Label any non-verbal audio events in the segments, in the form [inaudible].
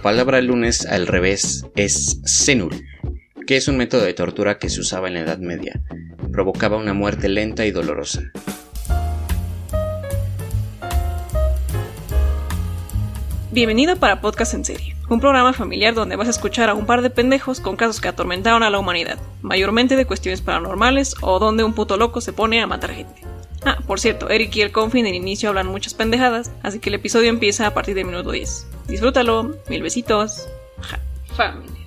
La palabra lunes al revés es senul, que es un método de tortura que se usaba en la Edad Media. Provocaba una muerte lenta y dolorosa. Bienvenido para Podcast en Serie, un programa familiar donde vas a escuchar a un par de pendejos con casos que atormentaron a la humanidad, mayormente de cuestiones paranormales o donde un puto loco se pone a matar gente. Ah, por cierto, Eric y el Confi en el inicio hablan muchas pendejadas, así que el episodio empieza a partir del minuto 10. Disfrútalo, mil besitos. Ja, familia.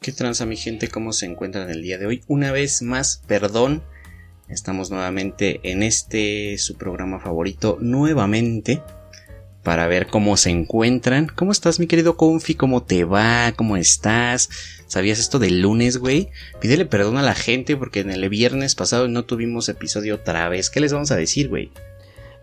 ¿Qué tranza mi gente? ¿Cómo se encuentran el día de hoy? Una vez más, perdón. Estamos nuevamente en este su programa favorito, nuevamente para ver cómo se encuentran. ¿Cómo estás, mi querido Confi? ¿Cómo te va? ¿Cómo estás? ¿Sabías esto del lunes, güey? Pídele perdón a la gente porque en el viernes pasado no tuvimos episodio otra vez. ¿Qué les vamos a decir, güey?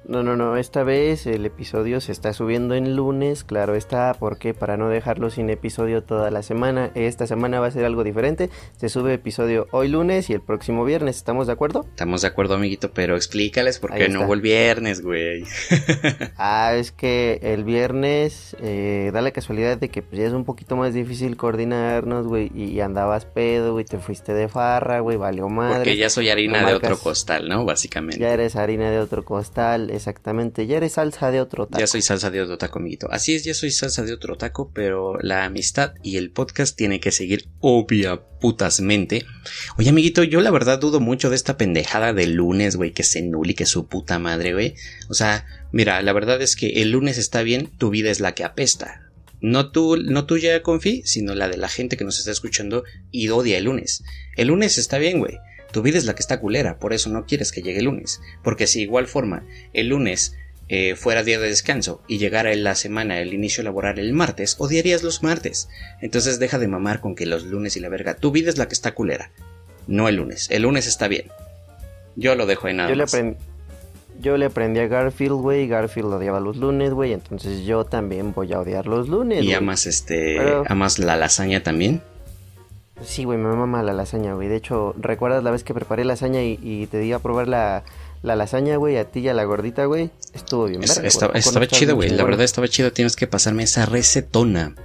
No, no, no, esta vez el episodio se está subiendo en lunes, claro está, porque para no dejarlo sin episodio toda la semana, esta semana va a ser algo diferente, se sube episodio hoy lunes y el próximo viernes, ¿estamos de acuerdo? Estamos de acuerdo, amiguito, pero explícales por qué no fue el viernes, güey. [laughs] ah, es que el viernes eh, da la casualidad de que pues, ya es un poquito más difícil coordinarnos, güey, y, andabas pedo, güey, te fuiste de farra, güey, valió madre. Porque ya soy harina de otro costal, ¿no? Básicamente. Ya eres harina de otro costal exactamente. Ya eres salsa de otro taco. Ya soy salsa de otro taco, amiguito. Así es, ya soy salsa de otro taco, pero la amistad y el podcast tiene que seguir obvia putasmente. Oye, amiguito, yo la verdad dudo mucho de esta pendejada de lunes, güey, que se nuli, que su puta madre, güey. O sea, mira, la verdad es que el lunes está bien, tu vida es la que apesta. No, tú, no tuya, Confi, sino la de la gente que nos está escuchando y odia el lunes. El lunes está bien, güey. Tu vida es la que está culera, por eso no quieres que llegue el lunes. Porque si igual forma el lunes eh, fuera día de descanso y llegara en la semana el inicio laboral el martes, odiarías los martes. Entonces deja de mamar con que los lunes y la verga. Tu vida es la que está culera, no el lunes. El lunes está bien. Yo lo dejo en nada. Yo le aprendí. Yo le aprendí a Garfield, güey. Garfield odiaba los lunes, güey. Entonces yo también voy a odiar los lunes. ¿Y amas este. amas la lasaña también? Sí, güey, me mama la lasaña, güey. De hecho, ¿recuerdas la vez que preparé lasaña y, te di a probar la, lasaña, güey? A ti y a la gordita, güey. Estuvo bien. estaba, estaba chido, güey. La verdad estaba chido. Tienes que pasarme esa recetona.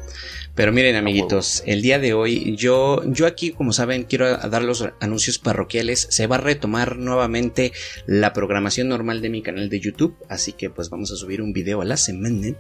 Pero miren amiguitos, el día de hoy yo, yo aquí como saben quiero dar los anuncios parroquiales. Se va a retomar nuevamente la programación normal de mi canal de YouTube, así que pues vamos a subir un video a la semana.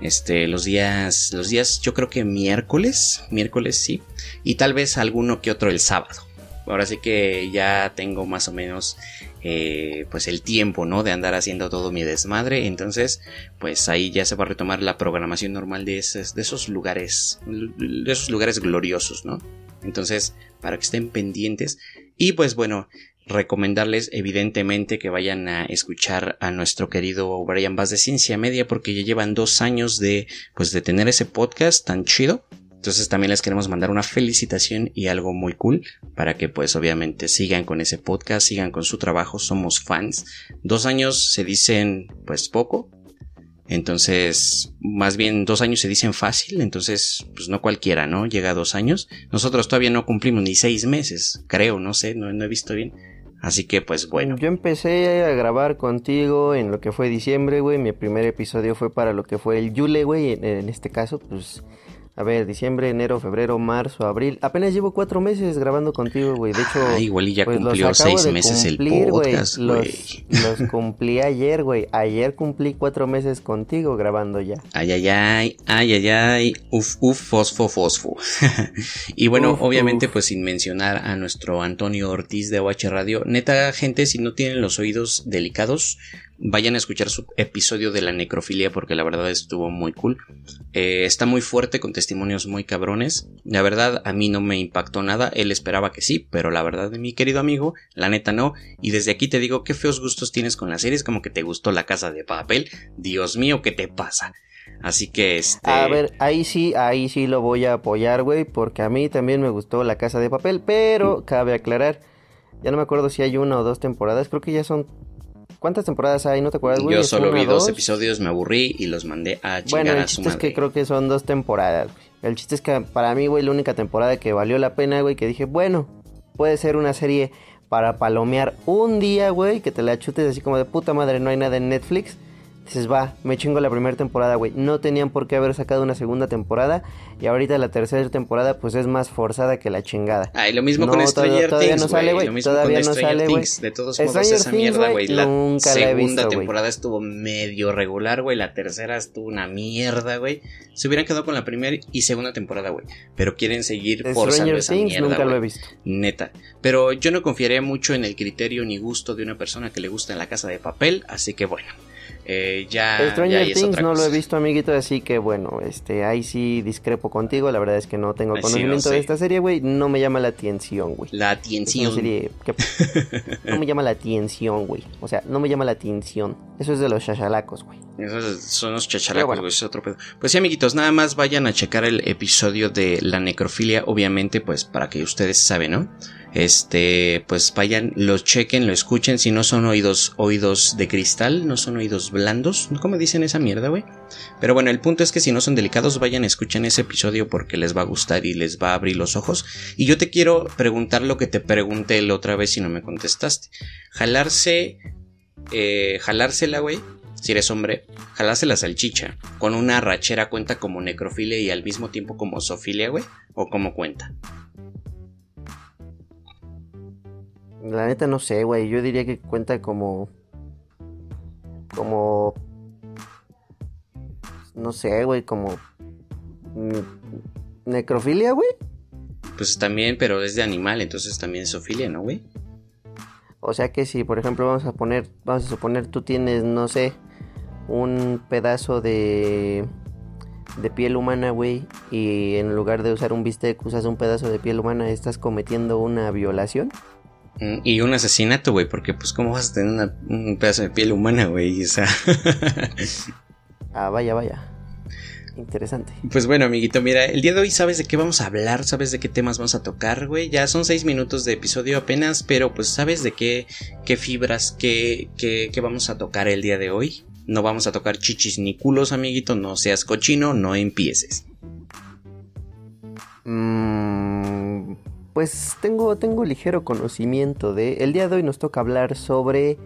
Este, los días, los días yo creo que miércoles, miércoles sí, y tal vez alguno que otro el sábado. Ahora sí que ya tengo más o menos eh, pues el tiempo, ¿no? De andar haciendo todo mi desmadre. Entonces, pues ahí ya se va a retomar la programación normal de esos, de esos lugares, de esos lugares gloriosos, ¿no? Entonces, para que estén pendientes. Y pues bueno, recomendarles evidentemente que vayan a escuchar a nuestro querido Brian Bass de Ciencia Media porque ya llevan dos años de pues de tener ese podcast tan chido entonces también les queremos mandar una felicitación y algo muy cool para que pues obviamente sigan con ese podcast, sigan con su trabajo, somos fans. Dos años se dicen pues poco, entonces, más bien dos años se dicen fácil, entonces, pues no cualquiera, ¿no? Llega a dos años. Nosotros todavía no cumplimos ni seis meses, creo, no sé, no, no, he visto bien. Así que, pues bueno. Yo empecé a grabar contigo en lo que fue diciembre, güey. Mi primer episodio fue para lo que fue el Yule, güey. En, este caso, pues a ver, diciembre, enero, febrero, marzo, abril. Apenas llevo cuatro meses grabando contigo, güey. De hecho, ah, igual y ya pues, cumplió seis meses el podcast, güey. Los, cumplí ayer, güey. Ayer cumplí cuatro meses contigo grabando ya. Ay, ay, ay, ay, ay, ay. Uf, uf, fosfo, fosfo. [laughs] y bueno, obviamente, pues sin mencionar a nuestro Antonio Ortiz de OH Radio. Neta, gente, si no tienen los oídos delicados, vayan a escuchar su episodio de la necrofilia porque la verdad estuvo muy cool. Eh, está muy fuerte con testimonios muy cabrones. La verdad a mí no me impactó nada. Él esperaba que sí, pero la verdad de mi querido amigo, la neta no. Y desde aquí te digo qué feos gustos tienes con las series, como que te gustó la casa de papel. Dios mío, ¿qué te pasa? Así que este. A ver, ahí sí, ahí sí lo voy a apoyar, güey, porque a mí también me gustó la casa de papel, pero cabe aclarar. Ya no me acuerdo si hay una o dos temporadas, creo que ya son ¿Cuántas temporadas hay? ¿No te acuerdas, güey? Yo solo vi dos? episodios, me aburrí y los mandé a chingar bueno, el chiste es que creo que son dos temporadas, El chiste es que para mí, güey, la única temporada que valió la pena, güey, que dije, bueno, puede ser una serie para palomear un día, güey, que te la chutes así como de puta madre, no hay nada en Netflix. Dices, va, me chingo la primera temporada, güey. No tenían por qué haber sacado una segunda temporada. Y ahorita la tercera temporada, pues es más forzada que la chingada. Ah, y lo mismo con Stranger todavía, no sale, güey. Todavía no sale, güey. De todos modos, esa mierda, güey. La segunda temporada estuvo medio regular, güey. La tercera estuvo una mierda, güey. Se hubieran quedado con la primera y segunda temporada, güey. Pero quieren seguir forzando esa Things mierda, nunca lo he visto. Neta. Pero yo no confiaría mucho en el criterio ni gusto de una persona que le gusta en la casa de papel. Así que bueno. Eh, ya, Stranger Things no lo he visto, amiguito, así que bueno, este, ahí sí discrepo contigo. La verdad es que no tengo conocimiento de esta serie, güey. No me llama la atención, güey. La atención. [laughs] no me llama la atención, güey. O sea, no me llama la atención. Eso es de los chachalacos, güey. Esos son los chachalacos, güey. Es otro pedo. Pues sí, amiguitos, nada más vayan a checar el episodio de la necrofilia, obviamente, pues para que ustedes saben, ¿no? este, pues vayan, lo chequen, lo escuchen, si no son oídos, oídos de cristal, no son oídos blandos, ¿cómo dicen esa mierda, güey? Pero bueno, el punto es que si no son delicados, vayan, escuchen ese episodio porque les va a gustar y les va a abrir los ojos. Y yo te quiero preguntar lo que te pregunté la otra vez y no me contestaste. Jalarse, eh, jalársela, güey, si eres hombre, jalarse la salchicha con una rachera cuenta como necrofilia y al mismo tiempo como sofilia, güey, o como cuenta. La neta no sé, güey. Yo diría que cuenta como. Como. No sé, güey, como. Necrofilia, güey. Pues también, pero es de animal, entonces también es zoofilia, ¿no, güey? O sea que si, por ejemplo, vamos a poner. Vamos a suponer, tú tienes, no sé. Un pedazo de. De piel humana, güey. Y en lugar de usar un bistec, usas un pedazo de piel humana. Estás cometiendo una violación. Mm, y un asesinato, güey, porque pues cómo vas a tener un pedazo de piel humana, güey, o sea... [laughs] ah, vaya, vaya. Interesante. Pues bueno, amiguito, mira, el día de hoy sabes de qué vamos a hablar, sabes de qué temas vamos a tocar, güey. Ya son seis minutos de episodio apenas, pero pues sabes de qué, qué fibras, qué, qué, qué vamos a tocar el día de hoy. No vamos a tocar chichis ni culos, amiguito, no seas cochino, no empieces. Mmm pues tengo, tengo ligero conocimiento de... El día de hoy nos toca hablar sobre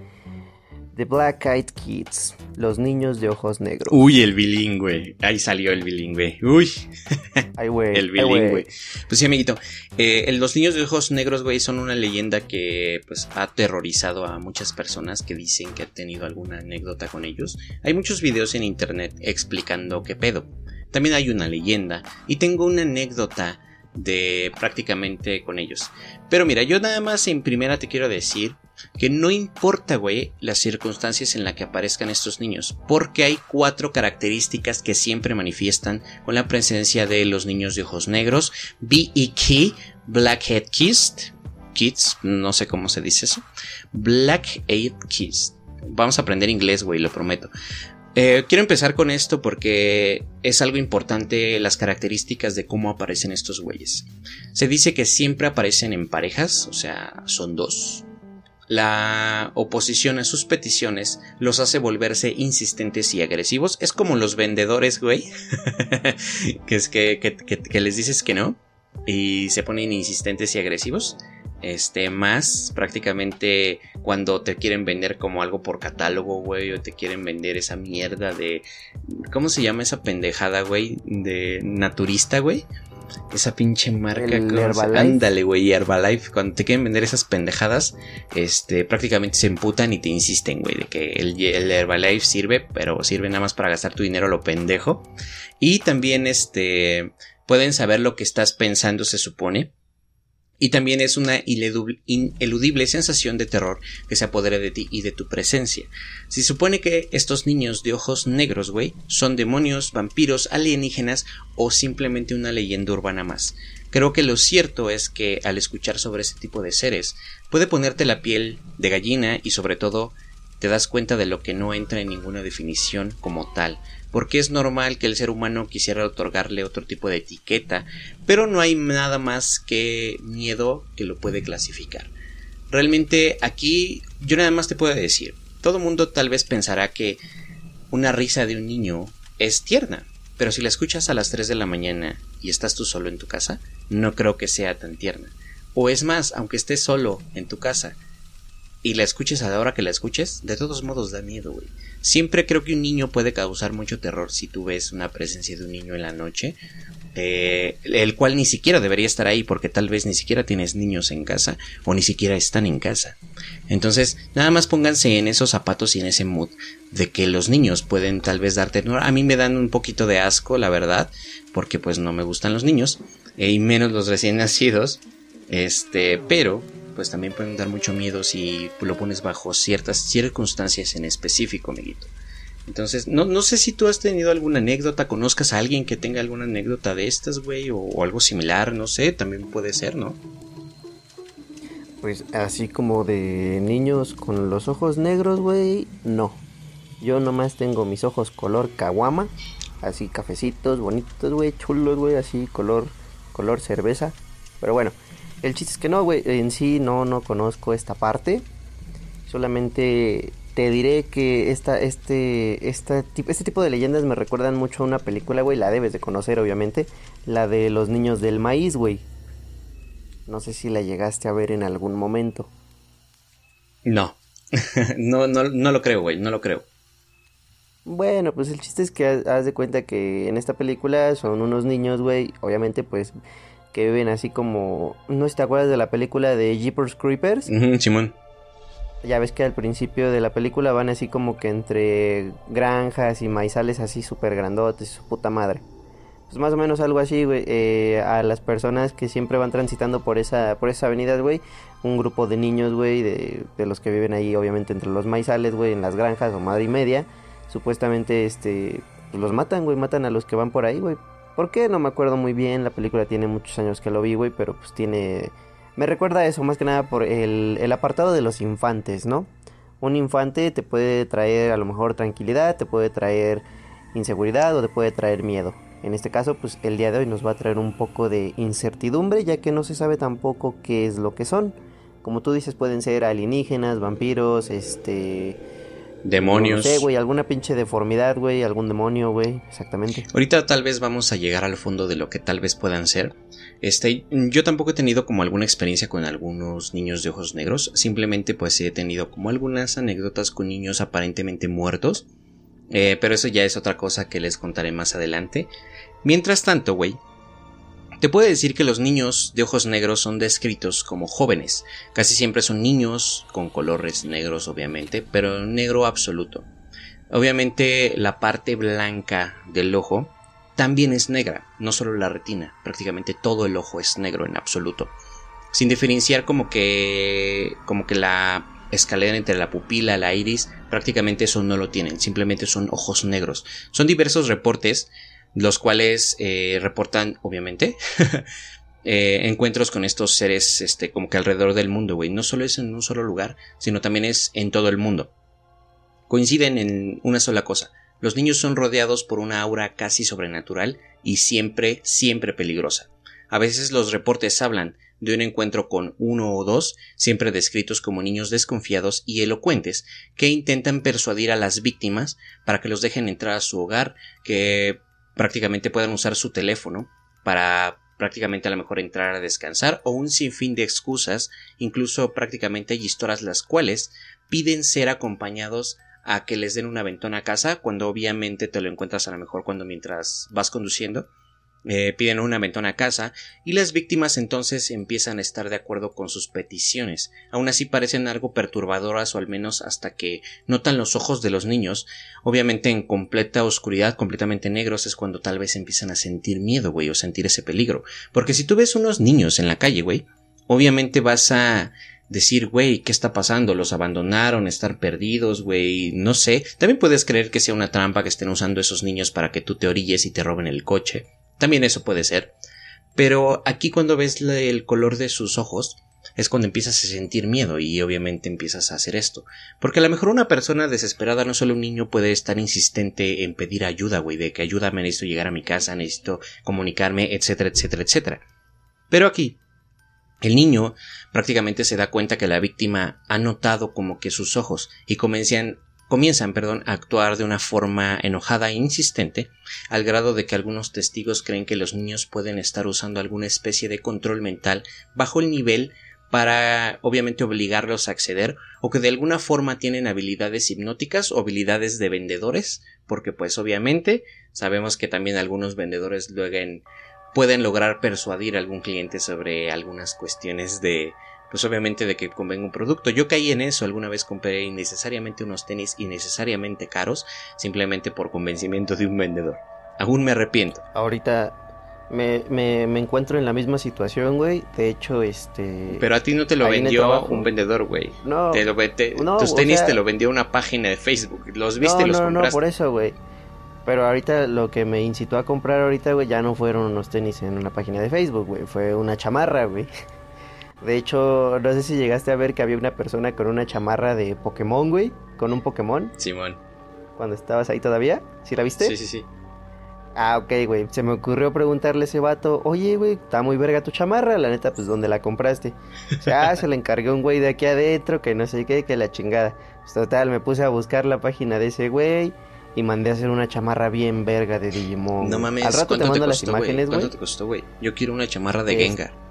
The Black Eyed Kids, los niños de ojos negros. Uy, el bilingüe. Ahí salió el bilingüe. Uy. Ay, güey. el bilingüe. pues sí, amiguito. Eh, los niños de ojos negros, güey, son una leyenda que pues ha aterrorizado a muchas personas que dicen que han tenido alguna anécdota con ellos. Hay muchos videos en internet explicando qué pedo. También hay una leyenda. Y tengo una anécdota de prácticamente con ellos. Pero mira, yo nada más en primera te quiero decir que no importa, güey, las circunstancias en las que aparezcan estos niños, porque hay cuatro características que siempre manifiestan con la presencia de los niños de ojos negros, B.E.K., Blackhead Kids, Kids, no sé cómo se dice eso, Blackhead Kids. Vamos a aprender inglés, güey, lo prometo. Eh, quiero empezar con esto porque es algo importante las características de cómo aparecen estos güeyes. Se dice que siempre aparecen en parejas, o sea, son dos. La oposición a sus peticiones los hace volverse insistentes y agresivos. Es como los vendedores, güey. [laughs] que es que, que les dices que no. Y se ponen insistentes y agresivos este, más prácticamente cuando te quieren vender como algo por catálogo, güey, o te quieren vender esa mierda de, ¿cómo se llama esa pendejada, güey? De naturista, güey. Esa pinche marca. Ándale, güey, Herbalife. Cuando te quieren vender esas pendejadas, este, prácticamente se emputan y te insisten, güey, de que el, el Herbalife sirve, pero sirve nada más para gastar tu dinero lo pendejo. Y también, este, pueden saber lo que estás pensando, se supone y también es una ineludible sensación de terror que se apodera de ti y de tu presencia. Se supone que estos niños de ojos negros, güey, son demonios, vampiros, alienígenas o simplemente una leyenda urbana más. Creo que lo cierto es que al escuchar sobre ese tipo de seres puede ponerte la piel de gallina y sobre todo te das cuenta de lo que no entra en ninguna definición como tal, porque es normal que el ser humano quisiera otorgarle otro tipo de etiqueta, pero no hay nada más que miedo que lo puede clasificar. Realmente aquí yo nada más te puedo decir, todo mundo tal vez pensará que una risa de un niño es tierna, pero si la escuchas a las 3 de la mañana y estás tú solo en tu casa, no creo que sea tan tierna. O es más, aunque estés solo en tu casa, y la escuches a la hora que la escuches, de todos modos da miedo, güey. Siempre creo que un niño puede causar mucho terror si tú ves una presencia de un niño en la noche, eh, el cual ni siquiera debería estar ahí porque tal vez ni siquiera tienes niños en casa o ni siquiera están en casa. Entonces, nada más pónganse en esos zapatos y en ese mood de que los niños pueden tal vez dar. A mí me dan un poquito de asco, la verdad, porque pues no me gustan los niños, eh, y menos los recién nacidos. Este, pero pues también pueden dar mucho miedo si lo pones bajo ciertas circunstancias en específico, amiguito. Entonces, no, no sé si tú has tenido alguna anécdota, conozcas a alguien que tenga alguna anécdota de estas, güey, o, algo similar, no sé, también puede ser, ¿no? Pues así como de niños con los ojos negros, güey, no. Yo nomás tengo mis ojos color caguama, así cafecitos, bonitos, güey, chulos, güey, así color, color cerveza. Pero bueno, el chiste es que no, güey, en sí no, no conozco esta parte. Solamente te diré que esta, este, esta, este tipo de leyendas me recuerdan mucho a una película, güey, la debes de conocer, obviamente. La de los niños del maíz, güey. No sé si la llegaste a ver en algún momento. No. [laughs] no, no, no lo creo, güey, no lo creo. Bueno, pues el chiste es que haz de cuenta que en esta película son unos niños, güey, obviamente pues que viven así como... ¿No te acuerdas de la película de Jeepers Creepers? Simón. Ya ves que al principio de la película van así como que entre granjas y maizales así súper grandotes, su puta madre. Pues más o menos algo así, güey. Eh, a las personas que siempre van transitando por esa, por esa avenida, güey. Un grupo de niños, güey, de, de los que viven ahí, obviamente, entre los maizales, güey, en las granjas o madre y media. Supuestamente, este, pues los matan, güey, matan a los que van por ahí, güey. ¿Por qué? No me acuerdo muy bien. La película tiene muchos años que lo vi, güey, pero pues tiene... Me recuerda eso, más que nada por el, el apartado de los infantes, ¿no? Un infante te puede traer a lo mejor tranquilidad, te puede traer inseguridad o te puede traer miedo. En este caso, pues el día de hoy nos va a traer un poco de incertidumbre, ya que no se sabe tampoco qué es lo que son. Como tú dices, pueden ser alienígenas, vampiros, este Demonios. No sé, güey, alguna pinche deformidad, güey, algún demonio, güey, exactamente. Ahorita tal vez vamos a llegar al fondo de lo que tal vez puedan ser. Este, yo tampoco he tenido como alguna experiencia con algunos niños de ojos negros, simplemente pues he tenido como algunas anécdotas con niños aparentemente muertos, eh, pero eso ya es otra cosa que les contaré más adelante. Mientras tanto, güey, te puedo decir que los niños de ojos negros son descritos como jóvenes. Casi siempre son niños con colores negros, obviamente, pero negro absoluto. Obviamente la parte blanca del ojo también es negra, no solo la retina, prácticamente todo el ojo es negro en absoluto. Sin diferenciar como que como que la escalera entre la pupila, la iris, prácticamente eso no lo tienen, simplemente son ojos negros. Son diversos reportes los cuales eh, reportan, obviamente, [laughs] eh, encuentros con estos seres, este, como que alrededor del mundo, güey. No solo es en un solo lugar, sino también es en todo el mundo. Coinciden en una sola cosa. Los niños son rodeados por una aura casi sobrenatural y siempre, siempre peligrosa. A veces los reportes hablan de un encuentro con uno o dos, siempre descritos como niños desconfiados y elocuentes, que intentan persuadir a las víctimas para que los dejen entrar a su hogar, que prácticamente puedan usar su teléfono para prácticamente a lo mejor entrar a descansar o un sinfín de excusas, incluso prácticamente hay historias las cuales piden ser acompañados a que les den una ventona a casa cuando obviamente te lo encuentras a lo mejor cuando mientras vas conduciendo eh, piden una ventana a casa y las víctimas entonces empiezan a estar de acuerdo con sus peticiones. Aún así parecen algo perturbadoras o al menos hasta que notan los ojos de los niños. Obviamente en completa oscuridad, completamente negros, es cuando tal vez empiezan a sentir miedo, güey, o sentir ese peligro. Porque si tú ves unos niños en la calle, güey, obviamente vas a decir, güey, ¿qué está pasando? ¿Los abandonaron? ¿Estar perdidos, güey? No sé. También puedes creer que sea una trampa que estén usando esos niños para que tú te orilles y te roben el coche. También eso puede ser. Pero aquí cuando ves el color de sus ojos, es cuando empiezas a sentir miedo y obviamente empiezas a hacer esto. Porque a lo mejor una persona desesperada, no solo un niño, puede estar insistente en pedir ayuda, güey, de que ayúdame, necesito llegar a mi casa, necesito comunicarme, etcétera, etcétera, etcétera. Pero aquí, el niño prácticamente se da cuenta que la víctima ha notado como que sus ojos y comienzan comienzan perdón, a actuar de una forma enojada e insistente, al grado de que algunos testigos creen que los niños pueden estar usando alguna especie de control mental bajo el nivel para obviamente obligarlos a acceder o que de alguna forma tienen habilidades hipnóticas o habilidades de vendedores, porque pues obviamente sabemos que también algunos vendedores pueden lograr persuadir a algún cliente sobre algunas cuestiones de pues obviamente de que convenga un producto. Yo caí en eso, alguna vez compré innecesariamente unos tenis innecesariamente caros, simplemente por convencimiento de un vendedor. Aún me arrepiento. Ahorita me, me, me encuentro en la misma situación, güey. De hecho, este... Pero a ti no te lo vendió un vendedor, güey. No. Te lo, no tus tenis te lo vendió una página de Facebook. Los viste y los compraste. No, no, por eso, güey. Pero ahorita lo que me incitó a comprar ahorita, güey, ya no fueron unos tenis en una página de Facebook, güey. Fue una chamarra, güey. [laughs] De hecho, no sé si llegaste a ver que había una persona con una chamarra de Pokémon, güey. Con un Pokémon. Simón. Cuando estabas ahí todavía. ¿Sí la viste? Sí, sí, sí. Ah, ok, güey. Se me ocurrió preguntarle a ese vato, oye, güey, está muy verga tu chamarra, la neta, pues, ¿dónde la compraste? O sea, ah, se la encargué un güey de aquí adentro, que no sé qué, que la chingada. Pues, total, me puse a buscar la página de ese güey y mandé a hacer una chamarra bien verga de Digimon. No mames, Al rato te mando las imágenes, güey. ¿Cuánto te costó, güey? Yo quiero una chamarra de Gengar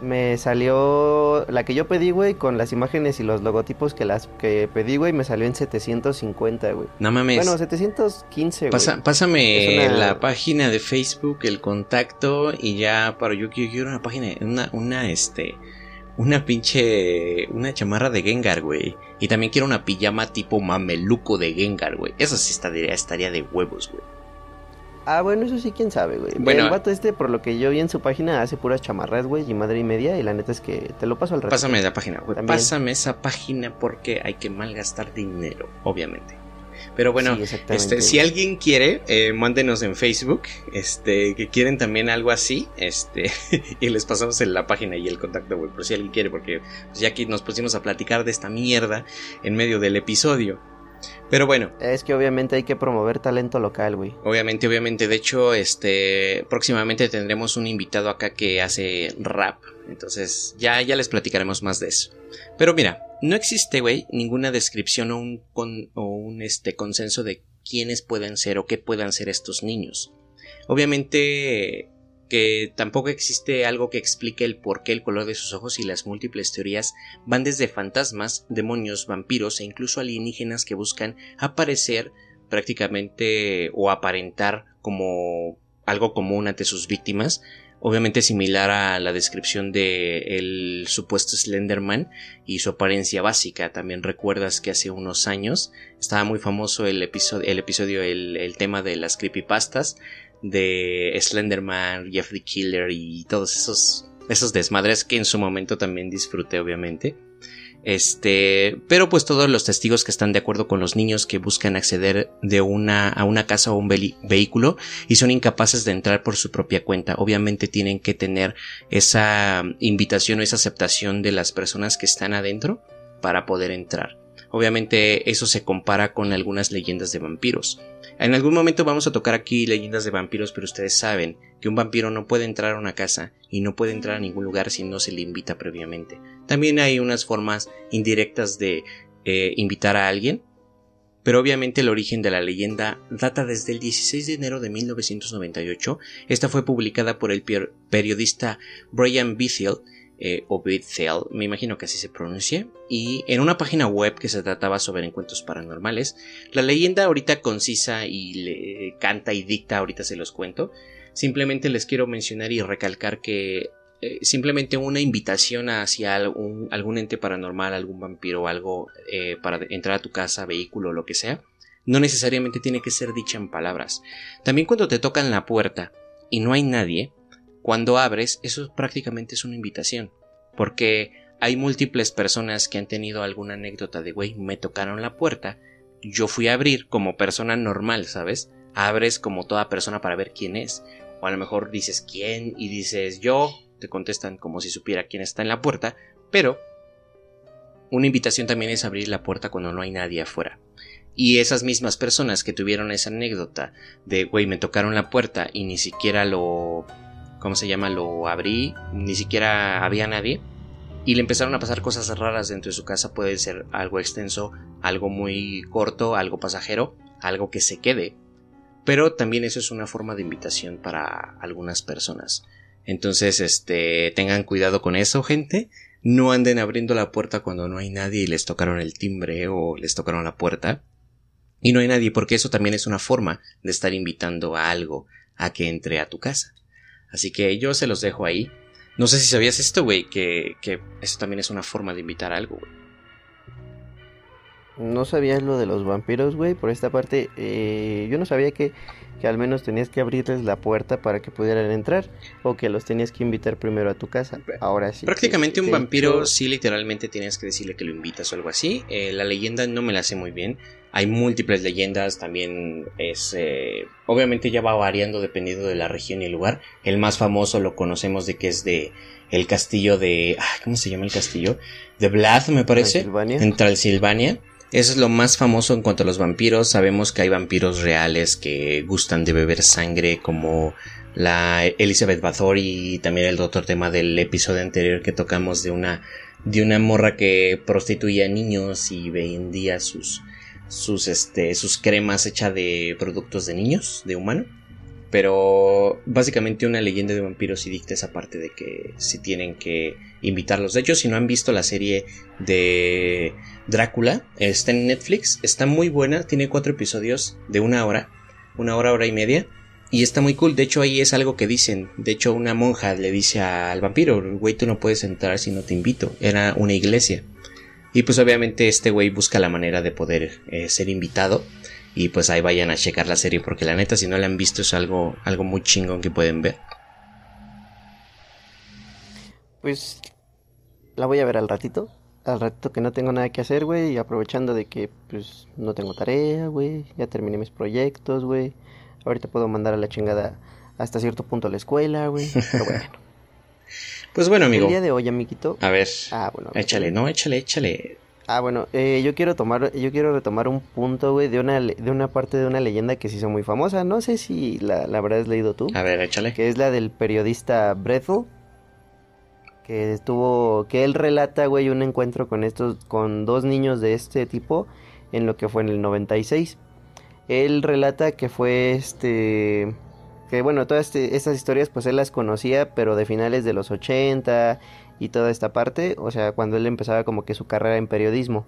me salió la que yo pedí, güey, con las imágenes y los logotipos que las que pedí, güey, me salió en 750, güey. No mames. Bueno, 715, güey. pásame la página de Facebook, el contacto y ya para yo quiero una página, una una este una pinche una chamarra de Gengar, güey. Y también quiero una pijama tipo mameluco de Gengar, güey. Eso sí estaría estaría de huevos, güey. Ah, bueno, eso sí, quién sabe, güey. Bueno, el vato este, por lo que yo vi en su página, hace puras chamarras, güey, y madre y media. Y la neta es que te lo paso al rato. Pásame la página, güey. Pásame esa página porque hay que malgastar dinero, obviamente. Pero bueno, este, si alguien quiere, eh, mándenos en Facebook, este, que quieren también algo así, este, [laughs] y les pasamos en la página y el contacto, güey, por si alguien quiere, porque pues, ya aquí nos pusimos a platicar de esta mierda en medio del episodio. Pero bueno. Es que obviamente hay que promover talento local, güey. Obviamente, obviamente. De hecho, este. Próximamente tendremos un invitado acá que hace rap. Entonces, ya, ya les platicaremos más de eso. Pero mira, no existe, güey, ninguna descripción o un, o un este, consenso de quiénes pueden ser o qué puedan ser estos niños. Obviamente, que tampoco existe algo que explique el por qué el color de sus ojos y las múltiples teorías van desde fantasmas, demonios, vampiros e incluso alienígenas que buscan aparecer prácticamente o aparentar como algo común ante sus víctimas, obviamente similar a la descripción de el supuesto Slenderman y su apariencia básica. También recuerdas que hace unos años estaba muy famoso el episodio, el, episodio, el, el tema de las creepypastas de Slenderman, Jeff the Killer y todos esos, esos desmadres que en su momento también disfruté obviamente. Este, pero pues todos los testigos que están de acuerdo con los niños que buscan acceder de una a una casa o un vehículo y son incapaces de entrar por su propia cuenta. Obviamente tienen que tener esa invitación o esa aceptación de las personas que están adentro para poder entrar. Obviamente eso se compara con algunas leyendas de vampiros. En algún momento vamos a tocar aquí leyendas de vampiros, pero ustedes saben que un vampiro no puede entrar a una casa y no puede entrar a ningún lugar si no se le invita previamente. También hay unas formas indirectas de eh, invitar a alguien, pero obviamente el origen de la leyenda data desde el 16 de enero de 1998. Esta fue publicada por el periodista Brian Bithiel eh, o Bithell, me imagino que así se pronuncia, y en una página web que se trataba sobre encuentros paranormales. La leyenda ahorita concisa y le canta y dicta, ahorita se los cuento. Simplemente les quiero mencionar y recalcar que eh, simplemente una invitación hacia algún, ente paranormal, algún vampiro algo eh, para entrar a tu casa, vehículo lo que sea, no necesariamente tiene que ser dicha en palabras. También cuando te tocan la puerta y no hay nadie, cuando abres, eso prácticamente es una invitación. Porque hay múltiples personas que han tenido alguna anécdota de, güey, me tocaron la puerta, yo fui a abrir como persona normal, ¿sabes? Abres como toda persona para ver quién es. O a lo mejor dices quién y dices yo, te contestan como si supiera quién está en la puerta, pero una invitación también es abrir la puerta cuando no hay nadie afuera. Y esas mismas personas que tuvieron esa anécdota de, güey, me tocaron la puerta y ni siquiera lo ¿cómo se llama? Lo abrí, ni siquiera había nadie. Y le empezaron a pasar cosas raras dentro de su casa. Puede ser algo extenso, algo muy corto, algo pasajero, algo que se quede. Pero también eso es una forma de invitación para algunas personas. Entonces, este, tengan cuidado con eso, gente. no anden abriendo la puerta cuando no hay nadie y les tocaron el timbre o les tocaron la puerta y no hay nadie porque eso también es una forma de estar invitando a algo a que entre a tu casa. Así que yo se los dejo ahí. No sé si sabías esto, güey, que, que eso también es una forma de invitar algo, güey. No sabías lo de los vampiros, güey. Por esta parte, eh, yo no sabía que, que, al menos tenías que abrirles la puerta para que pudieran entrar. O que los tenías que invitar primero a tu casa. Ahora sí. Prácticamente un vampiro, sí, literalmente tienes que decirle que lo invitas o algo así. Eh, la leyenda no me la sé muy bien. Hay múltiples leyendas, también es... Eh, obviamente ya va variando dependiendo de la región y el lugar. El más famoso lo conocemos de que es de el castillo de... ¿Cómo se llama el castillo? De Vlad, me parece. En Transilvania. Eso es lo más famoso en cuanto a los vampiros. Sabemos que hay vampiros reales que gustan de beber sangre, como la Elizabeth Bathory y también el doctor tema del episodio anterior que tocamos de una de una morra que prostituía niños y vendía sus sus este sus cremas hechas de productos de niños, de humano. Pero básicamente una leyenda de vampiros y dicta esa parte de que si tienen que invitarlos. De hecho, si no han visto la serie de Drácula, está en Netflix, está muy buena, tiene cuatro episodios de una hora, una hora, hora y media. Y está muy cool, de hecho ahí es algo que dicen, de hecho una monja le dice al vampiro, güey tú no puedes entrar si no te invito, era una iglesia. Y pues obviamente este güey busca la manera de poder eh, ser invitado y pues ahí vayan a checar la serie porque la neta si no la han visto es algo, algo muy chingón que pueden ver. Pues la voy a ver al ratito. Al ratito que no tengo nada que hacer, güey. Y aprovechando de que pues no tengo tarea, güey. Ya terminé mis proyectos, güey. Ahorita puedo mandar a la chingada hasta cierto punto a la escuela, güey. Pero bueno. [laughs] pues bueno, amigo. El día de hoy, amiguito. A ver. Ah, bueno. Échale, no, échale, échale. Ah, bueno, eh, yo quiero tomar, yo quiero retomar un punto, güey, de una, de una parte de una leyenda que se hizo muy famosa. No sé si la, la has leído tú. A ver, échale. Que es la del periodista Brethel. Que estuvo, que él relata, güey, un encuentro con estos, con dos niños de este tipo en lo que fue en el 96. Él relata que fue este, que bueno, todas este, estas historias pues él las conocía, pero de finales de los 80 y toda esta parte, o sea, cuando él empezaba como que su carrera en periodismo.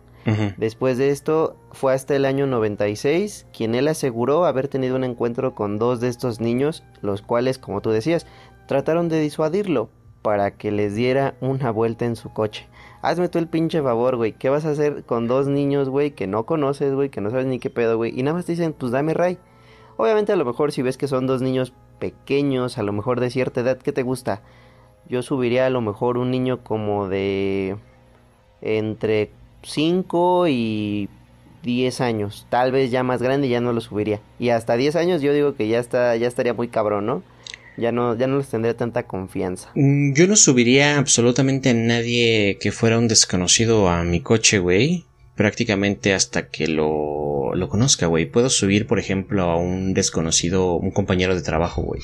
Después de esto, fue hasta el año 96 quien él aseguró haber tenido un encuentro con dos de estos niños, los cuales, como tú decías, trataron de disuadirlo para que les diera una vuelta en su coche. Hazme tú el pinche favor, güey. ¿Qué vas a hacer con dos niños, güey, que no conoces, güey, que no sabes ni qué pedo, güey? Y nada más te dicen, pues dame ray. Obviamente a lo mejor si ves que son dos niños pequeños, a lo mejor de cierta edad, ¿qué te gusta? Yo subiría a lo mejor un niño como de entre 5 y 10 años. Tal vez ya más grande ya no lo subiría. Y hasta 10 años yo digo que ya está ya estaría muy cabrón, ¿no? Ya no ya no les tendría tanta confianza. Mm, yo no subiría absolutamente a nadie que fuera un desconocido a mi coche, güey. Prácticamente hasta que lo, lo conozca, güey. Puedo subir, por ejemplo, a un desconocido, un compañero de trabajo, güey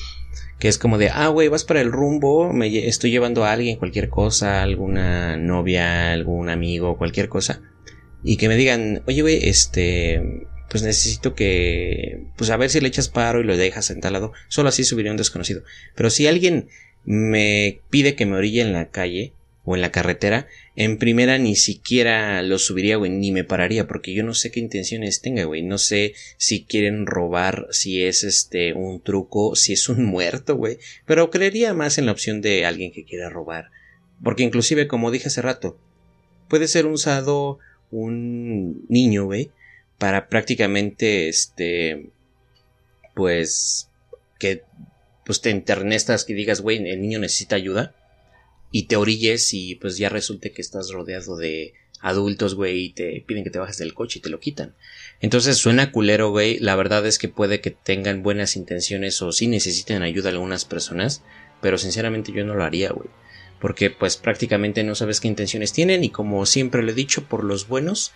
que es como de, ah, güey, vas para el rumbo, me estoy llevando a alguien, cualquier cosa, alguna novia, algún amigo, cualquier cosa, y que me digan, oye, güey, este, pues necesito que, pues a ver si le echas paro y lo dejas lado solo así subiría un desconocido. Pero si alguien me pide que me orille en la calle o en la carretera, en primera ni siquiera lo subiría, güey, ni me pararía, porque yo no sé qué intenciones tenga, güey. No sé si quieren robar, si es este un truco, si es un [laughs] muerto, güey. Pero creería más en la opción de alguien que quiera robar. Porque inclusive, como dije hace rato, puede ser usado un niño, güey, para prácticamente, este, pues, que, pues te internestas que digas, güey, el niño necesita ayuda y te orilles y pues ya resulte que estás rodeado de adultos, güey, y te piden que te bajes del coche y te lo quitan. Entonces suena culero, güey. La verdad es que puede que tengan buenas intenciones o sí necesiten ayuda algunas personas, pero sinceramente yo no lo haría, güey. Porque pues prácticamente no sabes qué intenciones tienen y como siempre lo he dicho, por los buenos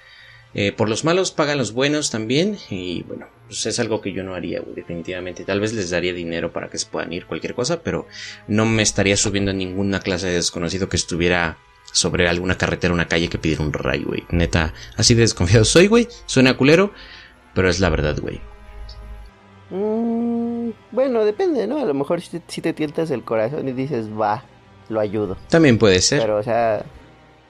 eh, por los malos pagan los buenos también. Y bueno, pues es algo que yo no haría, definitivamente. Tal vez les daría dinero para que se puedan ir, cualquier cosa, pero no me estaría subiendo a ninguna clase de desconocido que estuviera sobre alguna carretera, una calle que pidiera un ray, güey. Neta, así de desconfiado soy, güey. Suena culero, pero es la verdad, güey. Mm, bueno, depende, ¿no? A lo mejor si te, si te tientas el corazón y dices, va, lo ayudo. También puede ser. Pero, o sea,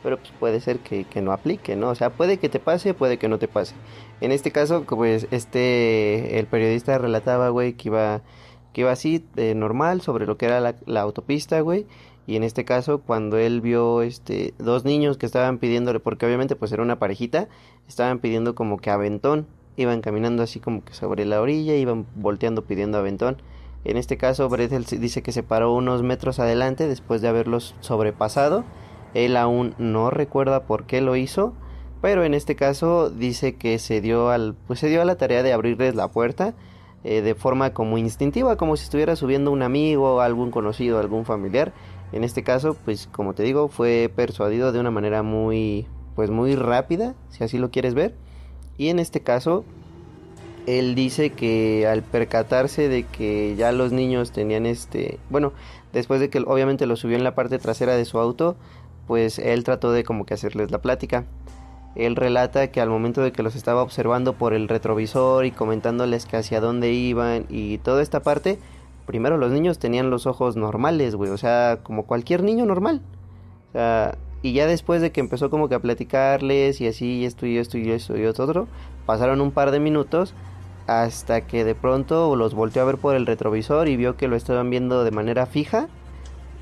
pero pues puede ser que, no aplique, ¿no? O sea, puede que te pase, puede que no te pase. En este caso, pues este, el periodista relataba, güey, que iba, que iba así, de normal, sobre lo que era la, autopista, güey, y en este caso cuando él vio este dos niños que estaban pidiéndole porque obviamente pues era una parejita estaban pidiendo como que aventón iban caminando así como que sobre la orilla iban volteando pidiendo aventón en este caso Bredel dice que se paró unos metros adelante después de haberlos sobrepasado él aún no recuerda por qué lo hizo pero en este caso dice que se dio al pues se dio a la tarea de abrirles la puerta eh, de forma como instintiva como si estuviera subiendo un amigo algún conocido algún familiar en este caso, pues como te digo, fue persuadido de una manera muy, pues muy rápida, si así lo quieres ver. Y en este caso, él dice que al percatarse de que ya los niños tenían este, bueno, después de que obviamente lo subió en la parte trasera de su auto, pues él trató de como que hacerles la plática. Él relata que al momento de que los estaba observando por el retrovisor y comentándoles que hacia dónde iban y toda esta parte, primero los niños tenían los ojos normales, güey, o sea, como cualquier niño normal. Y ya después de que empezó como que a platicarles y así, y esto y esto y esto y otro, pasaron un par de minutos hasta que de pronto los volteó a ver por el retrovisor y vio que lo estaban viendo de manera fija.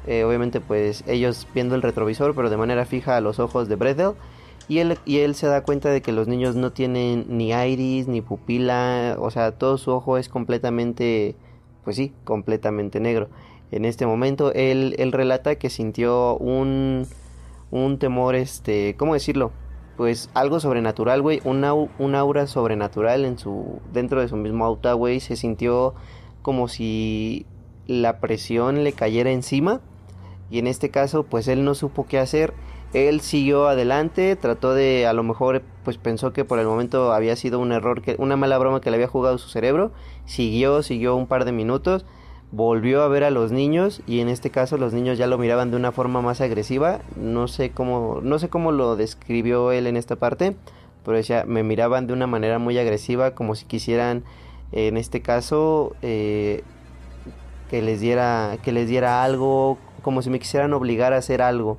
Eh, obviamente pues ellos viendo el retrovisor pero de manera fija a los ojos de Bredel. Y él, y él se da cuenta de que los niños no tienen ni iris, ni pupila, o sea, todo su ojo es completamente pues sí, completamente negro. En este momento él, él relata que sintió un, un temor, este, ¿cómo decirlo? Pues algo sobrenatural, güey, un, un aura sobrenatural en su, dentro de su mismo auto, güey, se sintió como si la presión le cayera encima y en este caso pues él no supo qué hacer él siguió adelante, trató de, a lo mejor, pues pensó que por el momento había sido un error, que, una mala broma que le había jugado su cerebro. Siguió, siguió un par de minutos, volvió a ver a los niños y en este caso los niños ya lo miraban de una forma más agresiva. No sé cómo, no sé cómo lo describió él en esta parte, pero decía, me miraban de una manera muy agresiva, como si quisieran, en este caso, eh, que les diera, que les diera algo, como si me quisieran obligar a hacer algo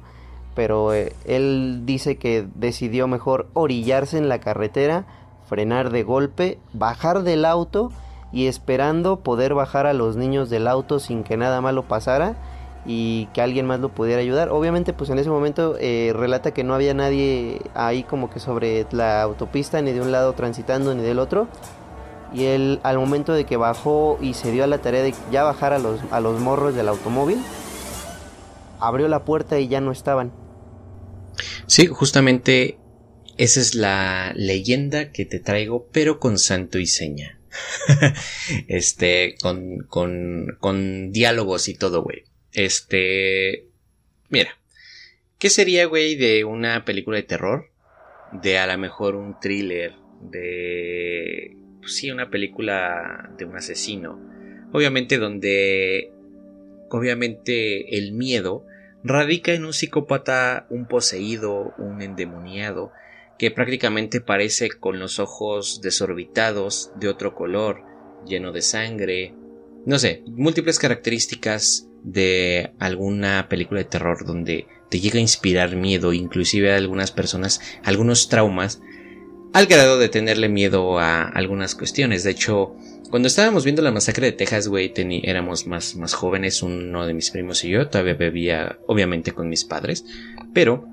pero eh, él dice que decidió mejor orillarse en la carretera, frenar de golpe, bajar del auto y esperando poder bajar a los niños del auto sin que nada malo pasara y que alguien más lo pudiera ayudar. Obviamente pues en ese momento eh, relata que no había nadie ahí como que sobre la autopista ni de un lado transitando ni del otro. Y él al momento de que bajó y se dio a la tarea de ya bajar a los, a los morros del automóvil, abrió la puerta y ya no estaban. Sí, justamente esa es la leyenda que te traigo, pero con santo y seña. [laughs] este, con, con, con diálogos y todo, güey. Este, mira, ¿qué sería, güey, de una película de terror? De a lo mejor un thriller, de, pues sí, una película de un asesino. Obviamente donde, obviamente el miedo radica en un psicópata, un poseído, un endemoniado, que prácticamente parece con los ojos desorbitados, de otro color, lleno de sangre, no sé, múltiples características de alguna película de terror donde te llega a inspirar miedo, inclusive a algunas personas, algunos traumas, al grado de tenerle miedo a algunas cuestiones. De hecho, cuando estábamos viendo la masacre de Texas, güey, éramos más, más jóvenes, uno de mis primos y yo, todavía bebía, obviamente, con mis padres, pero,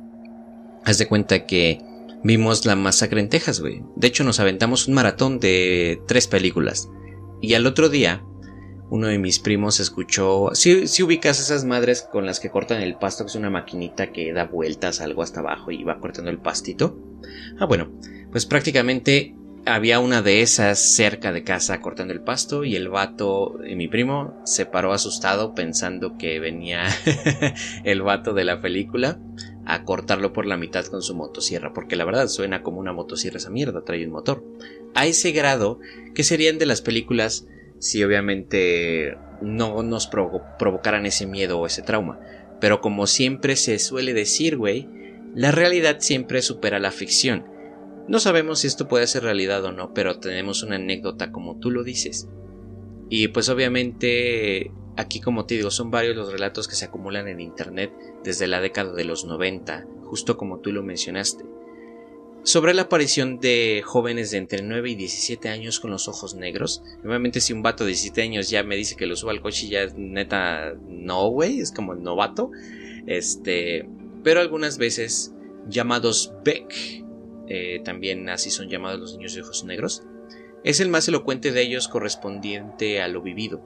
haz de cuenta que vimos la masacre en Texas, güey. De hecho, nos aventamos un maratón de tres películas. Y al otro día, uno de mis primos escuchó. Si, si, ubicas esas madres con las que cortan el pasto, que es una maquinita que da vueltas algo hasta abajo y va cortando el pastito. Ah, bueno, pues prácticamente había una de esas cerca de casa cortando el pasto y el vato, y mi primo, se paró asustado pensando que venía [laughs] el vato de la película a cortarlo por la mitad con su motosierra, porque la verdad suena como una motosierra esa mierda, trae un motor. A ese grado, que serían de las películas si obviamente no nos provocaran ese miedo o ese trauma. Pero como siempre se suele decir, güey, la realidad siempre supera la ficción no sabemos si esto puede ser realidad o no, pero tenemos una anécdota como tú lo dices. Y pues obviamente aquí como te digo, son varios los relatos que se acumulan en Internet desde la década de los 90, justo como tú lo mencionaste, sobre la aparición de jóvenes de entre 9 y 17 años con los ojos negros. Nuevamente si un vato de 17 años ya me dice que lo suba al coche ya neta no, güey, es como el novato. Este, pero algunas veces llamados Beck, eh, también así son llamados los niños de ojos negros, es el más elocuente de ellos correspondiente a lo vivido,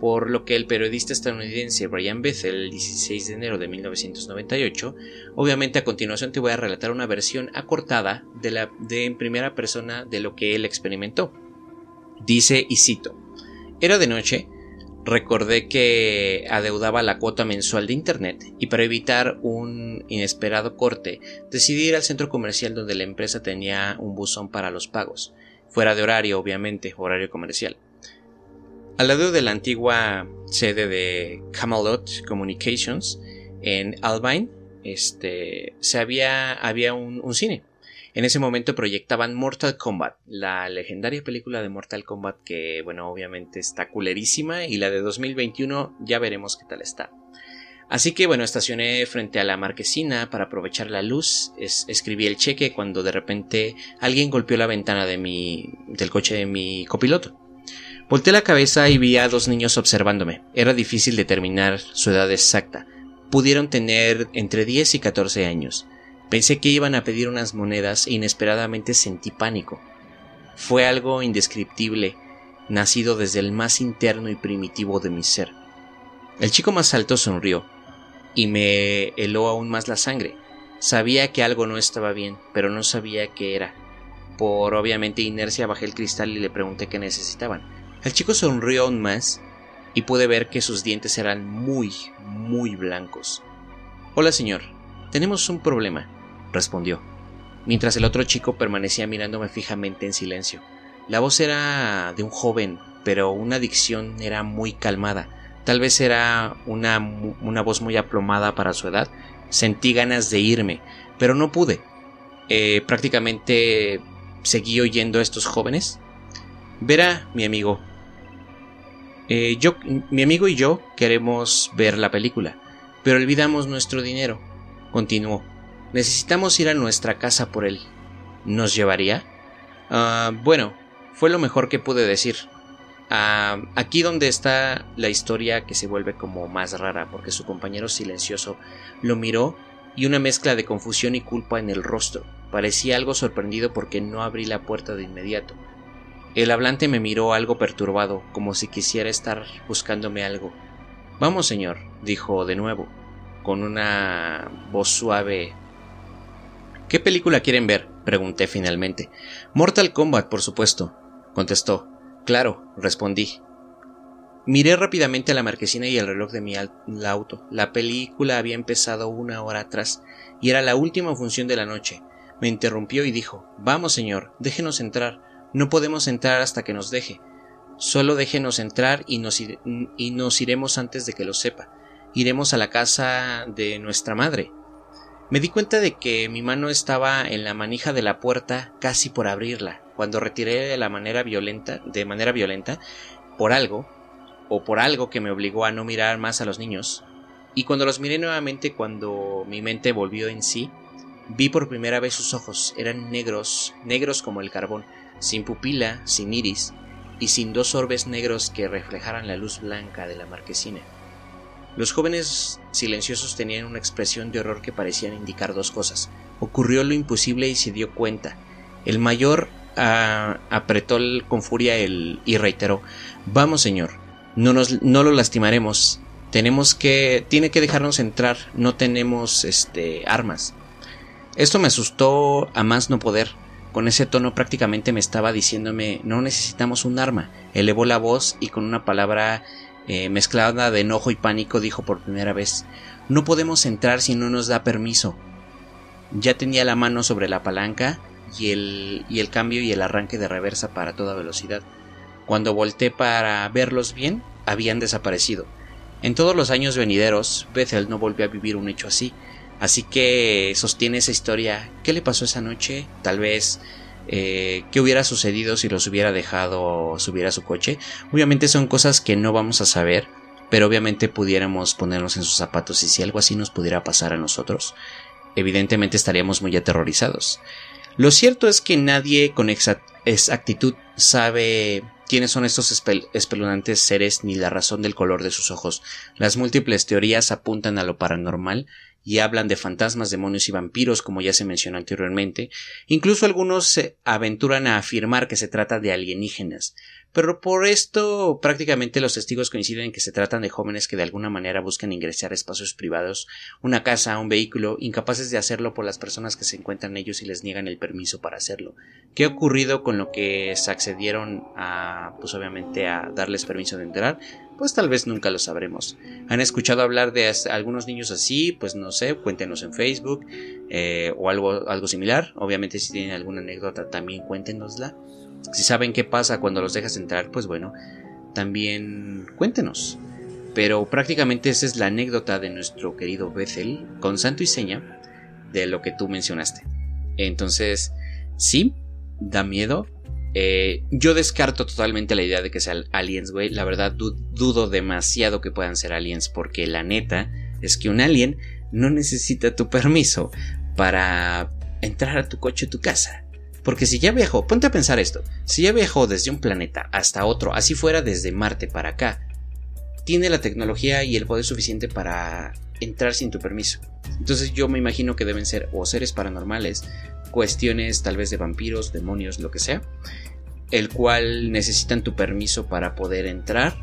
por lo que el periodista estadounidense Brian Bethel, el 16 de enero de 1998, obviamente a continuación te voy a relatar una versión acortada de, la, de en primera persona de lo que él experimentó. Dice, y cito, era de noche, recordé que adeudaba la cuota mensual de Internet y para evitar un inesperado corte decidí ir al centro comercial donde la empresa tenía un buzón para los pagos, fuera de horario obviamente, horario comercial. Al lado de la antigua sede de Camelot Communications en Albine, este, se había, había un cine en ese momento proyectaban Mortal Kombat, la legendaria película de Mortal Kombat que, bueno, obviamente está culerísima y la de 2021 ya veremos qué tal está. Así que bueno, estacioné frente a la marquesina para aprovechar la luz, escribí el cheque cuando de repente alguien golpeó la ventana de mi, del coche de mi copiloto. Volté la cabeza y vi a dos niños observándome. Era difícil determinar su edad exacta. Pudieron tener entre 10 y 14 años. Pensé que iban a pedir unas monedas e inesperadamente sentí pánico. Fue algo indescriptible, nacido desde el más interno y primitivo de mi ser. El chico más alto sonrió y me heló aún más la sangre. Sabía que algo no estaba bien, pero no sabía qué era. Por obviamente inercia bajé el cristal y le pregunté qué necesitaban. El chico sonrió aún más y pude ver que sus dientes eran muy, muy blancos. Hola señor, tenemos un problema respondió, mientras el otro chico permanecía mirándome fijamente en silencio. La voz era de un joven, pero una dicción era muy calmada. Tal vez era una, una voz muy aplomada para su edad. Sentí ganas de irme, pero no pude. Eh, prácticamente seguí oyendo a estos jóvenes. Verá, mi amigo. Eh, yo, mi amigo y yo queremos ver la película, pero olvidamos nuestro dinero. Continuó. Necesitamos ir a nuestra casa por él. ¿Nos llevaría? Ah, bueno, fue lo mejor que pude decir. Ah, aquí donde está la historia que se vuelve como más rara, porque su compañero silencioso lo miró y una mezcla de confusión y culpa en el rostro. Parecía algo sorprendido porque no abrí la puerta de inmediato. El hablante me miró algo perturbado, como si quisiera estar buscándome algo. Vamos, señor, dijo de nuevo, con una voz suave ¿Qué película quieren ver? pregunté finalmente. Mortal Kombat, por supuesto, contestó. Claro, respondí. Miré rápidamente a la marquesina y el reloj de mi auto. La película había empezado una hora atrás y era la última función de la noche. Me interrumpió y dijo Vamos, señor, déjenos entrar. No podemos entrar hasta que nos deje. Solo déjenos entrar y nos, y nos iremos antes de que lo sepa. Iremos a la casa de nuestra madre. Me di cuenta de que mi mano estaba en la manija de la puerta casi por abrirla, cuando retiré de la manera violenta, de manera violenta, por algo, o por algo que me obligó a no mirar más a los niños, y cuando los miré nuevamente cuando mi mente volvió en sí, vi por primera vez sus ojos, eran negros, negros como el carbón, sin pupila, sin iris, y sin dos orbes negros que reflejaran la luz blanca de la marquesina. Los jóvenes silenciosos tenían una expresión de horror que parecían indicar dos cosas. Ocurrió lo imposible y se dio cuenta. El mayor ah, apretó con furia el, y reiteró Vamos, señor, no, nos, no lo lastimaremos. Tenemos que. tiene que dejarnos entrar. No tenemos este armas. Esto me asustó a más no poder. Con ese tono prácticamente me estaba diciéndome no necesitamos un arma. Elevó la voz y con una palabra eh, mezclada de enojo y pánico, dijo por primera vez No podemos entrar si no nos da permiso. Ya tenía la mano sobre la palanca y el, y el cambio y el arranque de reversa para toda velocidad. Cuando volteé para verlos bien, habían desaparecido. En todos los años venideros, Bethel no volvió a vivir un hecho así, así que sostiene esa historia. ¿Qué le pasó esa noche? Tal vez eh, qué hubiera sucedido si los hubiera dejado subir a su coche. Obviamente son cosas que no vamos a saber, pero obviamente pudiéramos ponernos en sus zapatos y si algo así nos pudiera pasar a nosotros, evidentemente estaríamos muy aterrorizados. Lo cierto es que nadie con exactitud sabe quiénes son estos espeluznantes seres ni la razón del color de sus ojos. Las múltiples teorías apuntan a lo paranormal y hablan de fantasmas, demonios y vampiros, como ya se mencionó anteriormente. Incluso algunos se aventuran a afirmar que se trata de alienígenas. Pero por esto prácticamente los testigos coinciden en que se tratan de jóvenes que de alguna manera buscan ingresar a espacios privados, una casa, un vehículo, incapaces de hacerlo por las personas que se encuentran en ellos y les niegan el permiso para hacerlo. ¿Qué ha ocurrido con lo que se accedieron a, pues obviamente, a darles permiso de entrar? Pues tal vez nunca lo sabremos. ¿Han escuchado hablar de algunos niños así? Pues no sé, cuéntenos en Facebook eh, o algo, algo similar. Obviamente si tienen alguna anécdota también cuéntenosla. Si saben qué pasa cuando los dejas entrar, pues bueno, también cuéntenos. Pero prácticamente esa es la anécdota de nuestro querido Bethel con santo y seña de lo que tú mencionaste. Entonces, sí, da miedo. Eh, yo descarto totalmente la idea de que sean aliens, güey. La verdad, dudo demasiado que puedan ser aliens porque la neta es que un alien no necesita tu permiso para entrar a tu coche o tu casa. Porque si ya viajó, ponte a pensar esto, si ya viajó desde un planeta hasta otro, así fuera desde Marte para acá, tiene la tecnología y el poder suficiente para entrar sin tu permiso. Entonces yo me imagino que deben ser o seres paranormales, cuestiones tal vez de vampiros, demonios, lo que sea, el cual necesitan tu permiso para poder entrar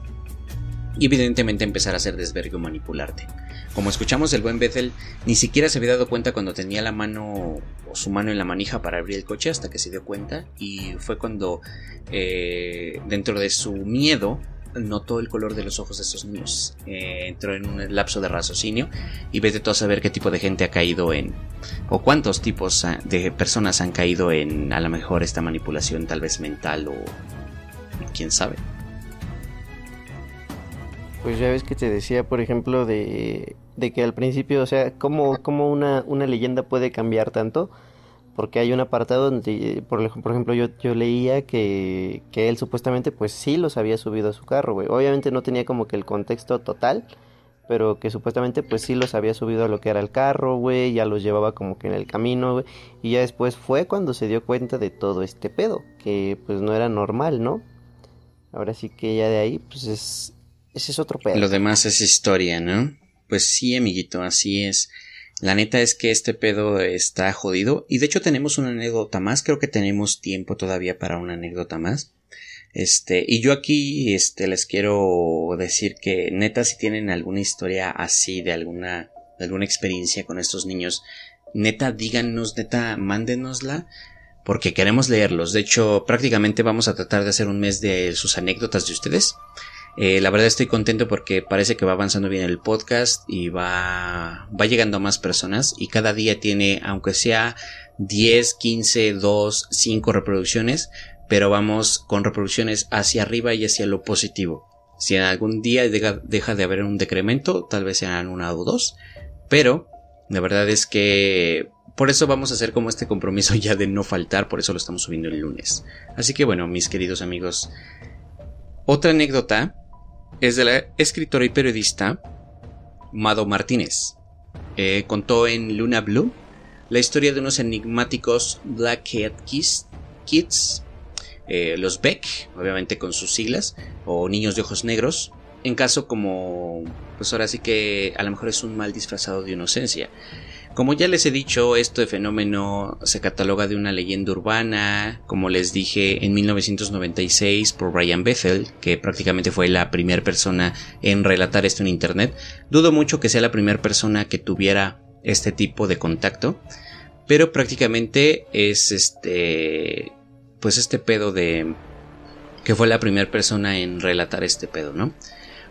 y evidentemente empezar a hacer desvergue o manipularte. Como escuchamos, el buen Bethel ni siquiera se había dado cuenta cuando tenía la mano o su mano en la manija para abrir el coche hasta que se dio cuenta y fue cuando eh, dentro de su miedo notó el color de los ojos de estos niños. Eh, entró en un lapso de raciocinio y vete todo a saber qué tipo de gente ha caído en o cuántos tipos de personas han caído en a lo mejor esta manipulación tal vez mental o quién sabe. Pues ya ves que te decía, por ejemplo, de, que al principio, o sea, cómo, cómo una, una leyenda puede cambiar tanto. Porque hay un apartado donde, por, por ejemplo, yo, yo leía que, que él supuestamente pues sí los había subido a su carro, güey. Obviamente no tenía como que el contexto total, pero que supuestamente pues sí los había subido a lo que era el carro, güey, ya los llevaba como que en el camino, güey, y ya después fue cuando se dio cuenta de todo este pedo, que pues no era normal, ¿no? Ahora sí que ya de ahí pues es, ese es otro pedo. Lo demás es historia, ¿no? Pues sí, amiguito, así es. La neta es que este pedo está jodido. Y de hecho tenemos una anécdota más. Creo que tenemos tiempo todavía para una anécdota más. Este, y yo aquí, este, les quiero decir que neta, si tienen alguna historia así de alguna, de alguna experiencia con estos niños, neta, díganos, neta, mándenosla porque queremos leerlos. De hecho, prácticamente vamos a tratar de hacer un mes de sus anécdotas de ustedes. Eh, la verdad estoy contento porque parece que va avanzando bien el podcast y va, va llegando a más personas y cada día tiene, aunque sea 10, 15, 2, 5 reproducciones, pero vamos con reproducciones hacia arriba y hacia lo positivo. Si algún día deja, deja de haber un decremento, tal vez sean una o dos, pero la verdad es que por eso vamos a hacer como este compromiso [laughs] ya de no faltar, por eso lo estamos subiendo el lunes. Así que bueno, mis queridos amigos, otra anécdota es de la escritora y periodista Mado Martínez. Eh, contó en Luna Blue la historia de unos enigmáticos Blackhead Kids, kids eh, los Beck, obviamente con sus siglas, o niños de ojos negros, en caso como, pues ahora sí que a lo mejor es un mal disfrazado de inocencia. Como ya les he dicho, este fenómeno se cataloga de una leyenda urbana, como les dije en 1996 por Brian Bethel, que prácticamente fue la primera persona en relatar esto en Internet. Dudo mucho que sea la primera persona que tuviera este tipo de contacto, pero prácticamente es este, pues este pedo de que fue la primera persona en relatar este pedo, ¿no?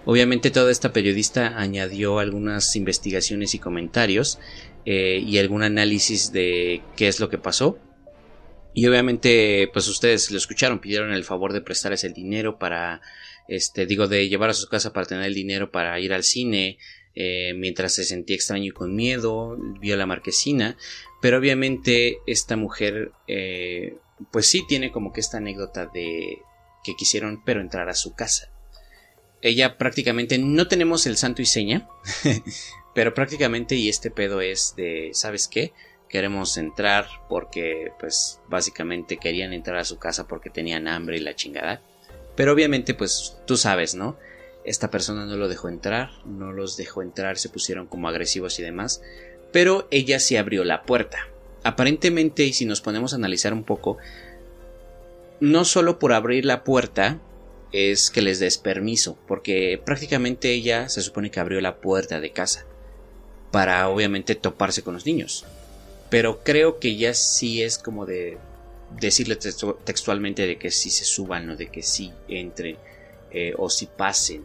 Obviamente toda esta periodista añadió algunas investigaciones y comentarios eh, y algún análisis de qué es lo que pasó. Y obviamente, pues ustedes lo escucharon, pidieron el favor de prestarles el dinero para, este, digo, de llevar a su casa para tener el dinero para ir al cine, eh, mientras se sentía extraño y con miedo, vio la marquesina, pero obviamente esta mujer, eh, pues sí tiene como que esta anécdota de que quisieron, pero entrar a su casa. ella prácticamente no tenemos el santo y seña, [laughs] pero prácticamente y este pedo es de, ¿sabes qué? Queremos entrar porque pues básicamente querían entrar a su casa porque tenían hambre y la chingada. Pero obviamente pues tú sabes, ¿no? Esta persona no lo dejó entrar, no los dejó entrar, se pusieron como agresivos y demás. Pero ella sí abrió la puerta. Aparentemente, y si nos ponemos a analizar un poco, no solo por abrir la puerta es que les des permiso, porque prácticamente ella se supone que abrió la puerta de casa para obviamente toparse con los niños. Pero creo que ya sí es como de decirle textualmente de que sí se suban o de que sí entren eh, o si pasen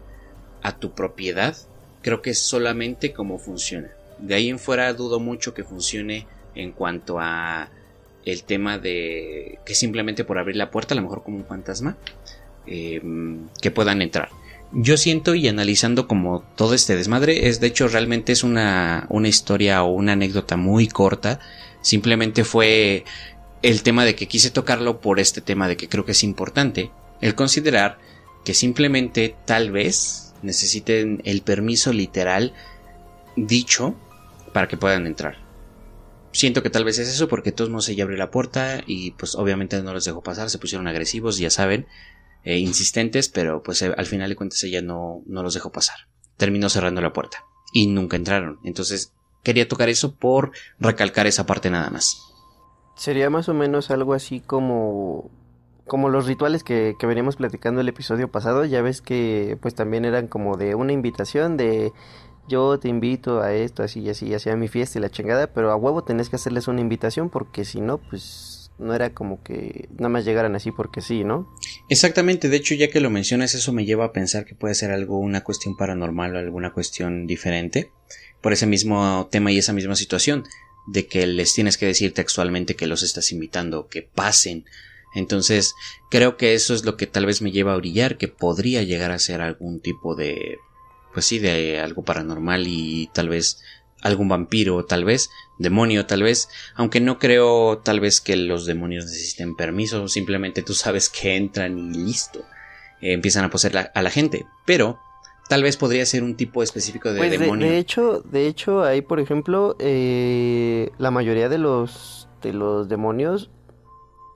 a tu propiedad, creo que es solamente como funciona. De ahí en fuera dudo mucho que funcione en cuanto a el tema de que simplemente por abrir la puerta, a lo mejor como un fantasma, eh, que puedan entrar. Yo siento y analizando como todo este desmadre, es de hecho realmente es una, una historia o una anécdota muy corta, simplemente fue el tema de que quise tocarlo por este tema de que creo que es importante, el considerar que simplemente tal vez necesiten el permiso literal dicho para que puedan entrar. Siento que tal vez es eso porque todos modos ella abrió la puerta y pues obviamente no los dejó pasar, se pusieron agresivos, ya saben, e insistentes, pero pues eh, al final de cuentas ella no, no los dejó pasar. Terminó cerrando la puerta y nunca entraron. Entonces quería tocar eso por recalcar esa parte nada más. Sería más o menos algo así como como los rituales que, que veníamos platicando el episodio pasado, ya ves que pues también eran como de una invitación de yo te invito a esto, así y así, así a mi fiesta y la chingada, pero a huevo tenés que hacerles una invitación porque si no, pues no era como que nada más llegaran así porque sí, ¿no? Exactamente, de hecho ya que lo mencionas eso me lleva a pensar que puede ser algo, una cuestión paranormal o alguna cuestión diferente por ese mismo tema y esa misma situación de que les tienes que decir textualmente que los estás invitando, que pasen. Entonces, creo que eso es lo que tal vez me lleva a brillar, que podría llegar a ser algún tipo de pues sí, de algo paranormal y tal vez algún vampiro, tal vez, demonio, tal vez, aunque no creo tal vez que los demonios necesiten permiso, simplemente tú sabes que entran y listo, eh, empiezan a poseer a la gente, pero tal vez podría ser un tipo específico de pues demonio. De, hecho, de hecho, ahí por ejemplo, eh, la mayoría de los de los demonios,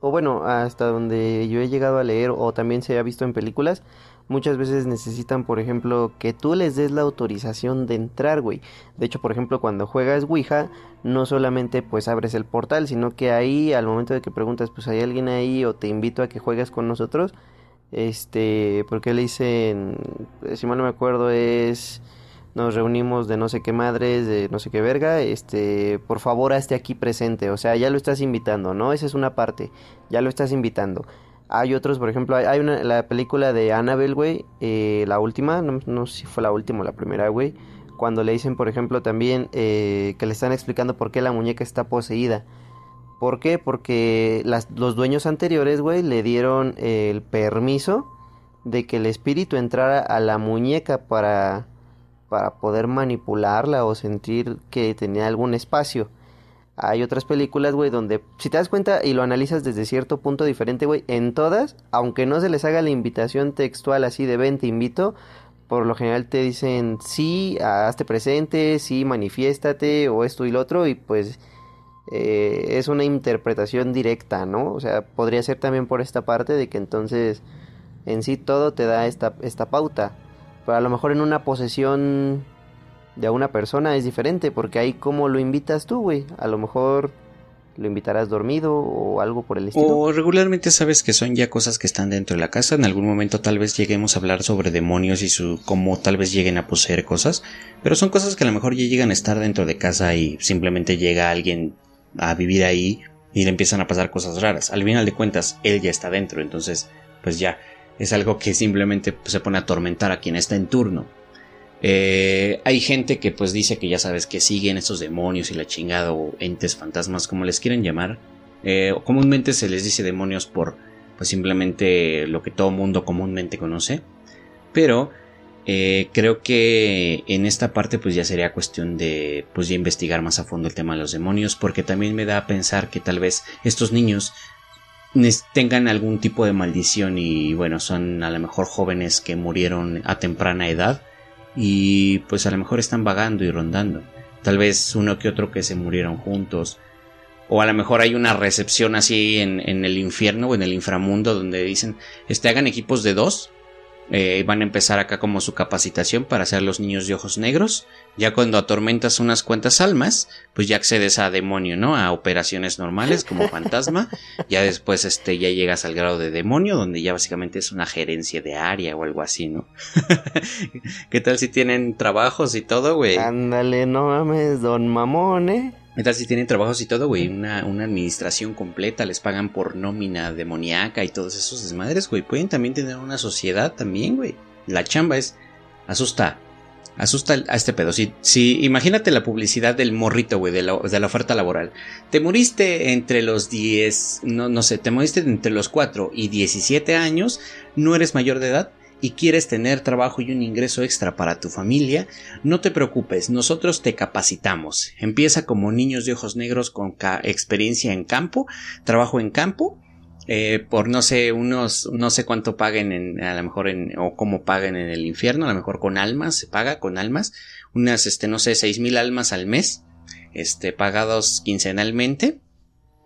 o bueno, hasta donde yo he llegado a leer o también se ha visto en películas, muchas veces necesitan, por ejemplo, que tú les des la autorización de entrar, güey. De hecho, por ejemplo, cuando juegas Ouija, no solamente pues abres el portal, sino que ahí, al momento de que preguntas, pues hay alguien ahí o te invito a que juegues con nosotros, este, porque le dicen, si mal no me acuerdo, es nos reunimos de no sé qué madres, de no sé qué verga, este, por favor, esté aquí presente, o sea, ya lo estás invitando, ¿no? Esa es una parte, ya lo estás invitando. Hay otros, por ejemplo, hay, una, la película de Annabelle, güey, eh, la última, no, sé si fue la última o la primera, güey, cuando le dicen, por ejemplo, también eh, que le están explicando por qué la muñeca está poseída. ¿Por qué? Porque los dueños anteriores, güey, le dieron el permiso de que el espíritu entrara a la muñeca para, para poder manipularla o sentir que tenía algún espacio. Hay otras películas, güey, donde si te das cuenta y lo analizas desde cierto punto diferente, güey, en todas, aunque no se les haga la invitación textual así de ven, te invito, por lo general te dicen sí, hazte presente, sí, manifiéstate o esto y lo otro y pues eh, es una interpretación directa, ¿no? O sea, podría ser también por esta parte de que entonces en sí todo te da esta, esta pauta. Pero a lo mejor en una posesión de una persona es diferente, porque ahí como lo invitas tú, güey. A lo mejor lo invitarás dormido o algo por el estilo. O regularmente sabes que son ya cosas que están dentro de la casa. En algún momento tal vez lleguemos a hablar sobre demonios y su cómo tal vez lleguen a poseer cosas, pero son cosas que a lo mejor ya llegan a estar dentro de casa y simplemente llega alguien a vivir ahí y le empiezan a pasar cosas raras. Al final de cuentas, él ya está dentro, entonces pues ya es algo que simplemente se pone a atormentar a quien está en turno. Eh, hay gente que pues dice que ya sabes que siguen estos demonios y la chingada o entes fantasmas como les quieren llamar. Eh, comúnmente se les dice demonios por pues simplemente lo que todo mundo comúnmente conoce. Pero eh, creo que en esta parte pues ya sería cuestión de pues ya investigar más a fondo el tema de los demonios porque también me da a pensar que tal vez estos niños tengan algún tipo de maldición y bueno, son a lo mejor jóvenes que murieron a temprana edad y pues a lo mejor están vagando y rondando. Tal vez uno que otro que se murieron juntos. O a lo mejor hay una recepción así en, en el infierno o en el inframundo donde dicen, este, hagan equipos de dos eh, van a empezar acá como su capacitación para ser los niños de ojos negros. Ya cuando atormentas unas cuantas almas, pues ya accedes a demonio, ¿no? A operaciones normales como fantasma. [laughs] ya después este, ya llegas al grado de demonio, donde ya básicamente es una gerencia de área o algo así, ¿no? [laughs] ¿Qué tal si tienen trabajos y todo, güey? Ándale, no mames, don mamón, ¿eh? Tal si tienen trabajos y todo, güey? Una, una, administración completa, les pagan por nómina demoníaca y todos esos desmadres, güey. Pueden también tener una sociedad también, güey. La chamba es. Asusta. Asusta a este pedo. Si, si imagínate la publicidad del morrito, güey, de la, de la oferta laboral. Te moriste entre los 10, no, no sé, te moriste entre los 4 y 17 años, no eres mayor de edad y quieres tener trabajo y un ingreso extra para tu familia, no te preocupes, nosotros te capacitamos. Empieza como niños de ojos negros con experiencia en campo, trabajo en campo, eh, por no sé, unos, no sé cuánto paguen en, a lo mejor en, o cómo paguen en el infierno, a lo mejor con almas, se paga con almas, unas, este, no sé, seis mil almas al mes, este, pagados quincenalmente,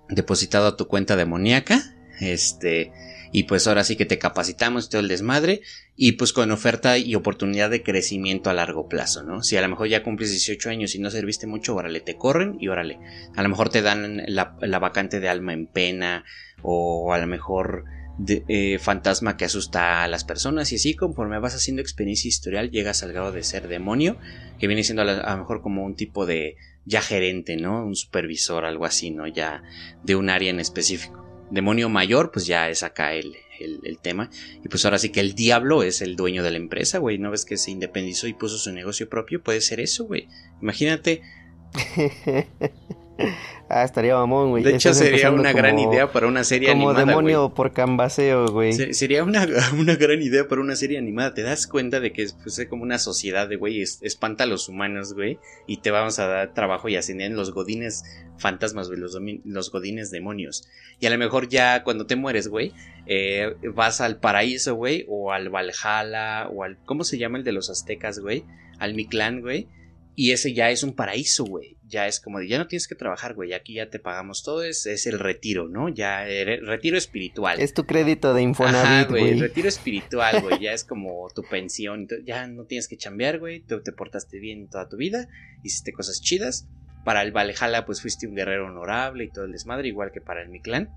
depositado a tu cuenta demoníaca, este, y pues ahora sí que te capacitamos todo el desmadre y pues con oferta y oportunidad de crecimiento a largo plazo, ¿no? Si a lo mejor ya cumples 18 años y no serviste mucho, órale, te corren y órale. A lo mejor te dan la, vacante de alma en pena o a lo mejor de, eh, fantasma que asusta a las personas y así conforme vas haciendo experiencia historial llegas al grado de ser demonio que viene siendo a, a lo mejor como un tipo de ya gerente, ¿no? Un supervisor, algo así, ¿no? Ya de un área en específico demonio mayor, pues ya es acá el, el, tema. Y pues ahora sí que el diablo es el dueño de la empresa, güey. ¿No ves que se independizó y puso su negocio propio? Puede ser eso, güey. Imagínate. [laughs] Ah, estaría mamón, güey. De hecho, sería una gran idea para una serie animada. Como demonio por cambaseo, güey. sería una, [laughs] una, gran idea para una serie animada. Te das cuenta de que es, pues, como una sociedad de, güey, espanta a los humanos, güey. Y te vamos a dar trabajo y ascender los godines fantasmas, güey, los, los godines demonios. Y a lo mejor ya cuando te mueres, güey, eh, vas al paraíso, güey, o al Valhalla, o al. ¿Cómo se llama el de los aztecas, güey? Al Mictlán, güey y ese ya es un paraíso, güey. Ya es como de, ya no tienes que trabajar, güey. Aquí ya te pagamos todo. Es, es el retiro, ¿no? Ya, retiro espiritual. Es tu crédito de Infonavit, güey. Retiro espiritual, güey. ya es como tu pensión. Ya no tienes que chambear, güey. Tú te portaste bien toda tu vida. Hiciste cosas chidas. Para el Valhalla, pues fuiste un guerrero honorable y todo el desmadre, igual que para el Mictlán.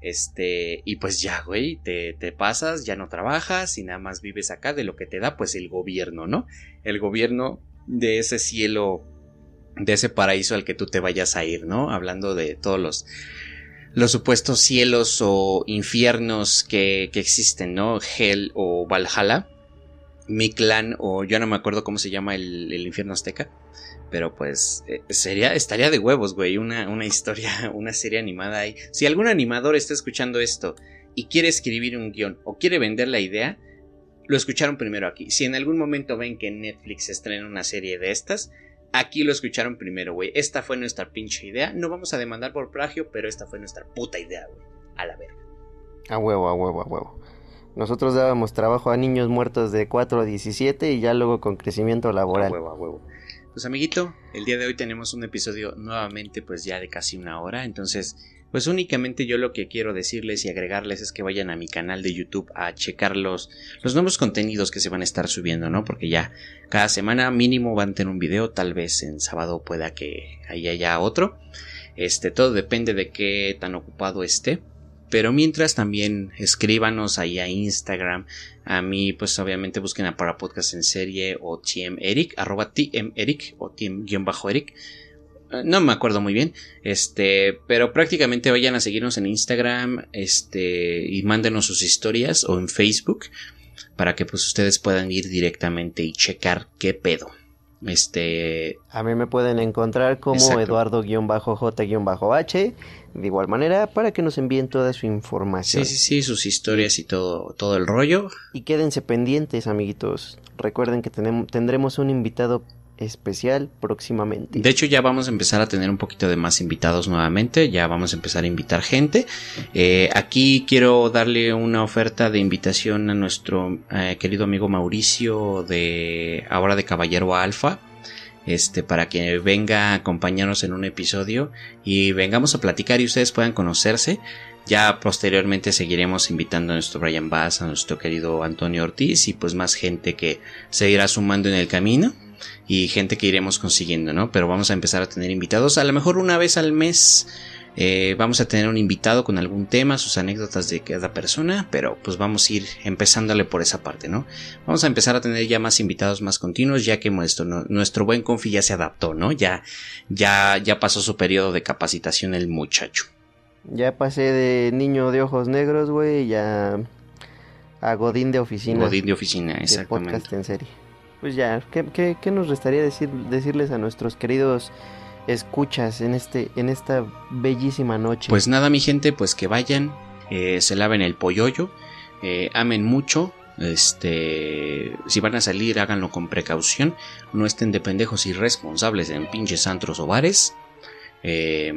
Este, y pues ya, güey, te, te, pasas, ya no trabajas y nada más vives acá de lo que te da, pues el gobierno, ¿no? El gobierno de ese cielo, de ese paraíso al que tú te vayas a ir, ¿no? Hablando de todos los, los supuestos cielos o infiernos que, que existen, ¿no? Hell o Valhalla, Mictlán o yo no me acuerdo cómo se llama el, el infierno azteca. Pero pues eh, sería, estaría de huevos, güey, una, una historia, [laughs] una serie animada ahí. Si algún animador está escuchando esto y quiere escribir un guion o quiere vender la idea, lo escucharon primero aquí. Si en algún momento ven que Netflix estrena una serie de estas, aquí lo escucharon primero, güey. Esta fue nuestra pinche idea. No vamos a demandar por plagio, pero esta fue nuestra puta idea, güey. A la verga. A huevo, a huevo, a huevo. Nosotros dábamos trabajo a niños muertos de 4 a 17 y ya luego con crecimiento laboral. A huevo, a huevo. Pues amiguito, el día de hoy tenemos un episodio nuevamente pues ya de casi una hora, entonces pues únicamente yo lo que quiero decirles y agregarles es que vayan a mi canal de YouTube a checar los, los nuevos contenidos que se van a estar subiendo, ¿no? Porque ya cada semana mínimo van a tener un video, tal vez en sábado pueda que ahí haya otro. Este, todo depende de qué tan ocupado esté. Pero mientras también escríbanos ahí a Instagram. A mí, pues obviamente busquen a Para Podcast en serie o TM Eric, arroba TM Eric o TM-Eric no me acuerdo muy bien, este, pero prácticamente vayan a seguirnos en Instagram, este, y mándenos sus historias o en Facebook para que pues ustedes puedan ir directamente y checar qué pedo. Este. A mí me pueden encontrar como Eduardo-J-H. De igual manera, para que nos envíen toda su información. Sí, sí, sí, sus historias y todo, todo el rollo. Y quédense pendientes, amiguitos. Recuerden que tenemos, tendremos un invitado especial próximamente. De hecho, ya vamos a empezar a tener un poquito de más invitados nuevamente. Ya vamos a empezar a invitar gente. Eh, aquí quiero darle una oferta de invitación a nuestro eh, querido amigo Mauricio de ahora de Caballero Alfa. Este, para que venga a acompañarnos en un episodio y vengamos a platicar y ustedes puedan conocerse. Ya posteriormente seguiremos invitando a nuestro Brian Bass, a nuestro querido Antonio Ortiz y pues más gente que se irá sumando en el camino y gente que iremos consiguiendo, ¿no? Pero vamos a empezar a tener invitados, a lo mejor una vez al mes. Eh, vamos a tener un invitado con algún tema, sus anécdotas de cada persona, pero pues vamos a ir empezándole por esa parte, ¿no? Vamos a empezar a tener ya más invitados más continuos, ya que nuestro, nuestro buen confi ya se adaptó, ¿no? Ya, ya, ya pasó su periodo de capacitación el muchacho. Ya pasé de niño de ojos negros, güey, ya a Godín de oficina. Godín de oficina, exactamente. podcast en serie. Pues ya, ¿qué, qué, nos restaría decir, decirles a nuestros queridos escuchas en, este, en esta bellísima noche? Pues nada, mi gente, pues que vayan, eh, se laven el polloyo, eh, amen mucho, este, si van a salir, háganlo con precaución. No estén de pendejos irresponsables en pinches antros o bares. Eh,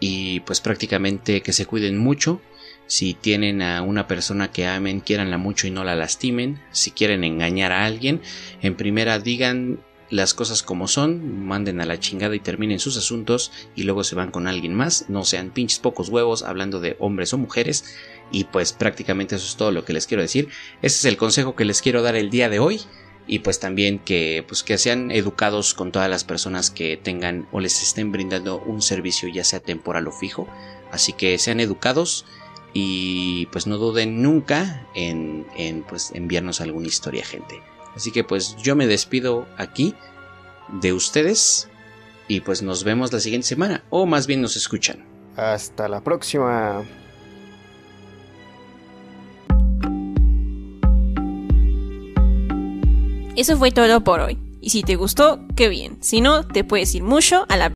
y pues prácticamente que se cuiden mucho. Si tienen a una persona que amen, quieranla mucho y no la lastimen. Si quieren engañar a alguien, en primera digan las cosas como son, manden a la chingada y terminen sus asuntos y luego se van con alguien más. No sean pinches pocos huevos hablando de hombres o mujeres. Y pues prácticamente eso es todo lo que les quiero decir. Ese es el consejo que les quiero dar el día de hoy y pues también que pues que sean educados con todas las personas que tengan o les estén brindando un servicio ya sea temporal o fijo así que sean educados y pues no duden nunca en, en pues enviarnos alguna historia gente así que pues yo me despido aquí de ustedes y pues nos vemos la siguiente semana o más bien nos escuchan hasta la próxima Eso fue todo por hoy. Y si te gustó, qué bien. Si no, te puedes ir mucho a la